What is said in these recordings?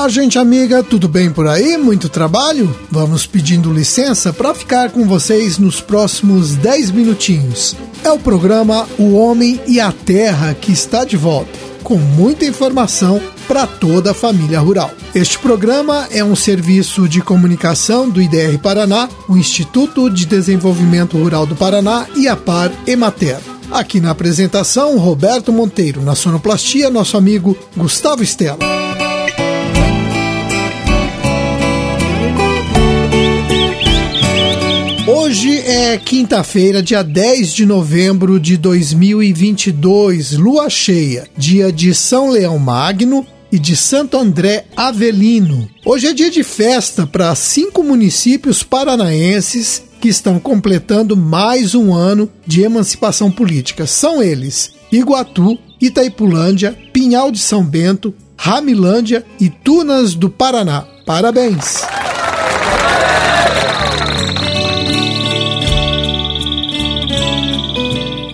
Olá, gente amiga, tudo bem por aí? Muito trabalho? Vamos pedindo licença para ficar com vocês nos próximos 10 minutinhos. É o programa O Homem e a Terra que está de volta, com muita informação para toda a família rural. Este programa é um serviço de comunicação do IDR Paraná, o Instituto de Desenvolvimento Rural do Paraná e a Par Emater. Aqui na apresentação, Roberto Monteiro, na sonoplastia, nosso amigo Gustavo Estela. Quinta-feira, dia 10 de novembro de 2022, lua cheia, dia de São Leão Magno e de Santo André Avelino. Hoje é dia de festa para cinco municípios paranaenses que estão completando mais um ano de emancipação política. São eles: Iguatu, Itaipulândia, Pinhal de São Bento, Ramilândia e Tunas do Paraná. Parabéns!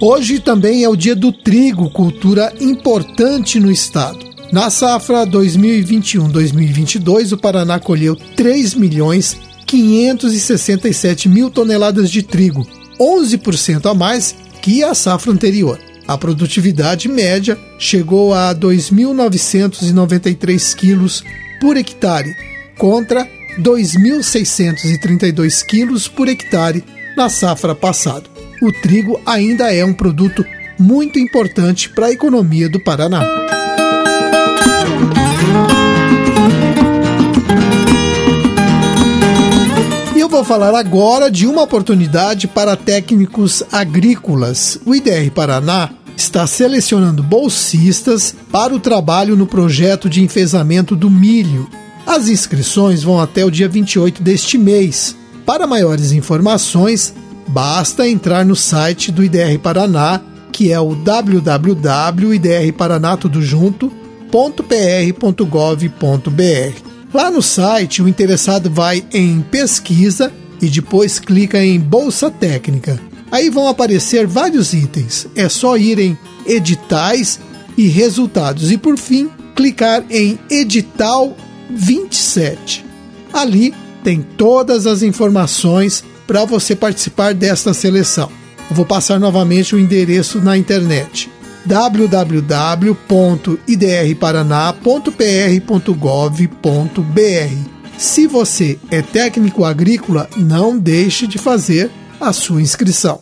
Hoje também é o dia do trigo, cultura importante no estado. Na safra 2021-2022, o Paraná colheu 3 milhões 567 mil toneladas de trigo, 11% a mais que a safra anterior. A produtividade média chegou a 2.993 quilos por hectare, contra 2.632 quilos por hectare na safra passada o trigo ainda é um produto muito importante para a economia do Paraná. Eu vou falar agora de uma oportunidade para técnicos agrícolas. O IDR Paraná está selecionando bolsistas para o trabalho no projeto de enfesamento do milho. As inscrições vão até o dia 28 deste mês. Para maiores informações, Basta entrar no site do IDR Paraná, que é o www.idrparanatudojunto.pr.gov.br. Lá no site, o interessado vai em pesquisa e depois clica em Bolsa Técnica. Aí vão aparecer vários itens. É só ir em editais e resultados e por fim clicar em edital 27. Ali tem todas as informações para você participar desta seleção. Eu vou passar novamente o endereço na internet www.idrparaná.pr.gov.br. Se você é técnico agrícola, não deixe de fazer a sua inscrição.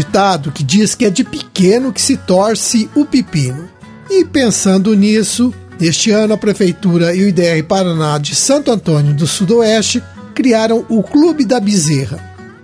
Ditado que diz que é de pequeno que se torce o pepino. E pensando nisso, este ano a Prefeitura e o IDR Paraná de Santo Antônio do Sudoeste criaram o Clube da Bezerra,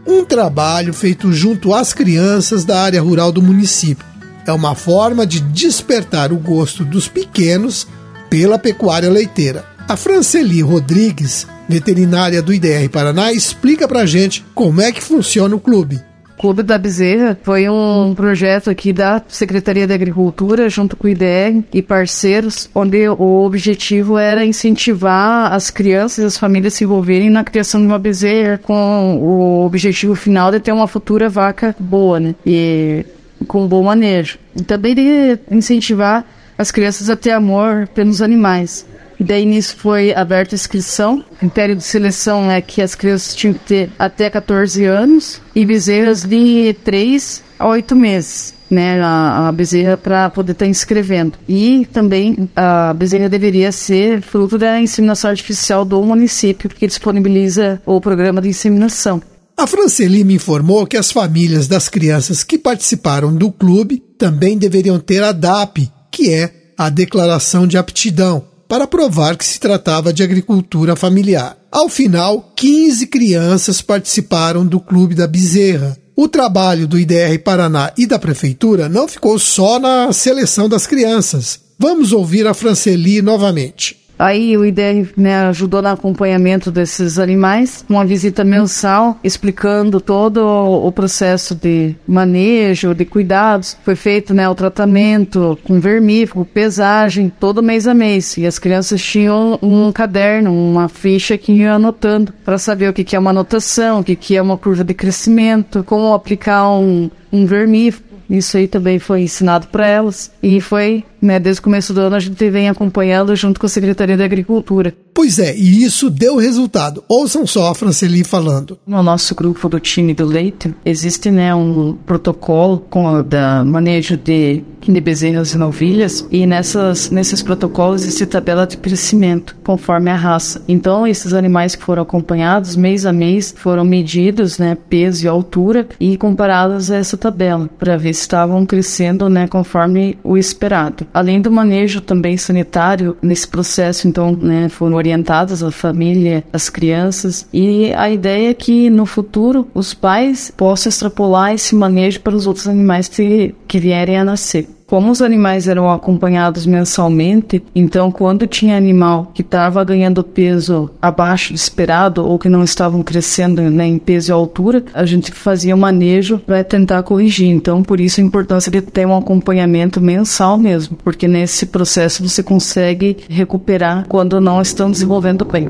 um trabalho feito junto às crianças da área rural do município. É uma forma de despertar o gosto dos pequenos pela pecuária leiteira. A Franceli Rodrigues, veterinária do IDR Paraná, explica pra gente como é que funciona o clube. Clube da Bezerra foi um projeto aqui da Secretaria da Agricultura, junto com o IDR e parceiros, onde o objetivo era incentivar as crianças e as famílias se envolverem na criação de uma bezerra, com o objetivo final de ter uma futura vaca boa, né? E com um bom manejo. E também de incentivar as crianças a ter amor pelos animais. Daí nisso foi aberta a inscrição. O critério de seleção é que as crianças tinham que ter até 14 anos e bezerras de 3 a 8 meses. Né, a, a bezerra para poder estar tá inscrevendo. E também a bezerra deveria ser fruto da inseminação artificial do município, porque disponibiliza o programa de inseminação. A Franceli me informou que as famílias das crianças que participaram do clube também deveriam ter a DAP, que é a Declaração de Aptidão, para provar que se tratava de agricultura familiar. Ao final, 15 crianças participaram do Clube da Bezerra. O trabalho do IDR Paraná e da Prefeitura não ficou só na seleção das crianças. Vamos ouvir a Franceli novamente. Aí o IDR né, ajudou no acompanhamento desses animais, uma visita mensal explicando todo o processo de manejo, de cuidados. Foi feito né, o tratamento com vermífugo, pesagem, todo mês a mês. E as crianças tinham um caderno, uma ficha que iam anotando para saber o que, que é uma anotação, o que, que é uma curva de crescimento, como aplicar um, um vermífugo. Isso aí também foi ensinado para elas e foi né, desde o começo do ano a gente vem acompanhando junto com a Secretaria da Agricultura. Pois é, e isso deu resultado. Ouçam só a Franceli falando. No nosso grupo do time do leite, existe né, um protocolo com da manejo de, de bezerras e novilhas, e nessas, nesses protocolos existe tabela de crescimento, conforme a raça. Então, esses animais que foram acompanhados, mês a mês, foram medidos, né, peso e altura, e comparados a essa tabela, para ver se estavam crescendo né, conforme o esperado. Além do manejo também sanitário nesse processo, então, né, foram orientadas a família, as crianças, e a ideia é que no futuro os pais possam extrapolar esse manejo para os outros animais que, que vierem a nascer. Como os animais eram acompanhados mensalmente, então quando tinha animal que estava ganhando peso abaixo do esperado ou que não estavam crescendo né, em peso e altura, a gente fazia um manejo para tentar corrigir. Então, por isso a importância de ter um acompanhamento mensal mesmo, porque nesse processo você consegue recuperar quando não estão desenvolvendo bem.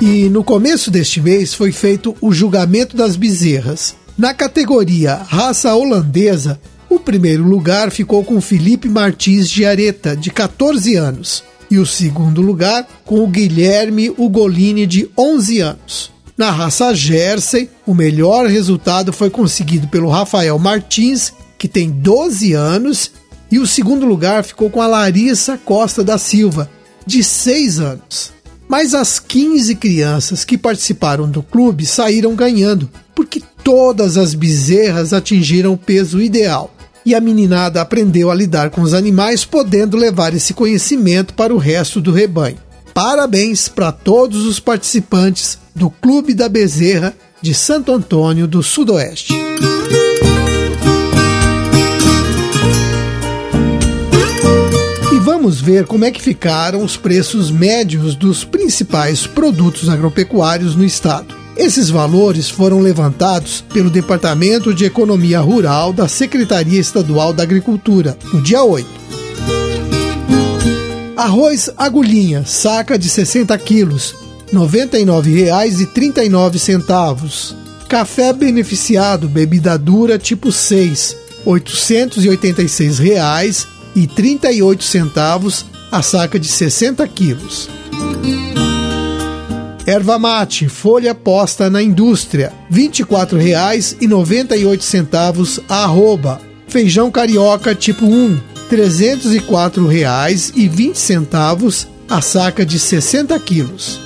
E no começo deste mês foi feito o julgamento das bezerras. Na categoria raça holandesa, o primeiro lugar ficou com Felipe Martins de Areta, de 14 anos, e o segundo lugar com o Guilherme Ugolini, de 11 anos. Na raça Jersey, o melhor resultado foi conseguido pelo Rafael Martins, que tem 12 anos, e o segundo lugar ficou com a Larissa Costa da Silva, de 6 anos. Mas as 15 crianças que participaram do clube saíram ganhando, porque todas as bezerras atingiram o peso ideal e a meninada aprendeu a lidar com os animais, podendo levar esse conhecimento para o resto do rebanho. Parabéns para todos os participantes do Clube da Bezerra de Santo Antônio do Sudoeste. E vamos ver como é que ficaram os preços médios dos principais produtos agropecuários no estado. Esses valores foram levantados pelo Departamento de Economia Rural da Secretaria Estadual da Agricultura, no dia 8. Arroz agulhinha, saca de 60 quilos, R$ 99,39. Café beneficiado, bebida dura tipo 6, R$ 886,38 a saca de 60 quilos. Erva mate, folha posta na indústria, R$ 24,98 a arroba. Feijão carioca tipo 1, R$ 304,20 a saca de 60 quilos.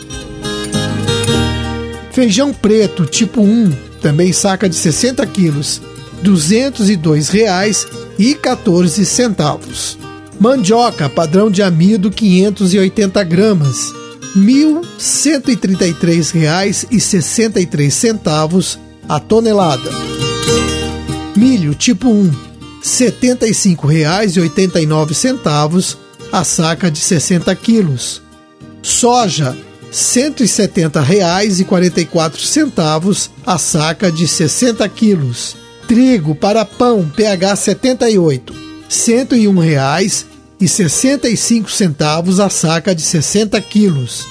Feijão preto tipo 1, também saca de 60 quilos, R$ 202,14. Mandioca padrão de amido 580 gramas, R$ 1.133,63 a tonelada. Milho tipo 1, R$ 75,89 a saca de 60 quilos. Soja, R$ 170,44 a saca de 60 quilos. Trigo para pão PH 78, R$ 101,00 e 65 centavos a saca de 60 quilos.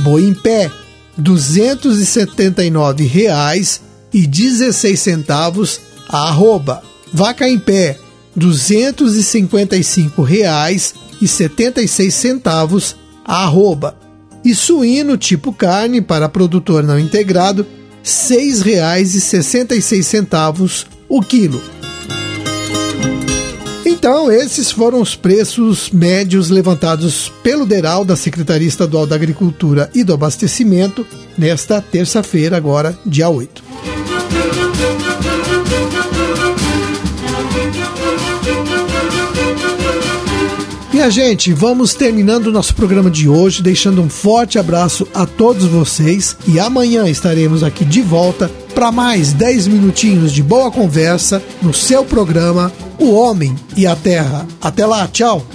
Boi em pé, 279 reais e 16 centavos a arroba. Vaca em pé, 255 reais e 76 centavos a arroba. E suíno tipo carne para produtor não integrado, R$ 6,66 o quilo. Então, esses foram os preços médios levantados pelo DERAL da Secretaria Estadual da Agricultura e do Abastecimento nesta terça-feira, agora, dia 8. Minha gente, vamos terminando o nosso programa de hoje, deixando um forte abraço a todos vocês e amanhã estaremos aqui de volta para mais 10 minutinhos de boa conversa no seu programa O Homem e a Terra. Até lá, tchau!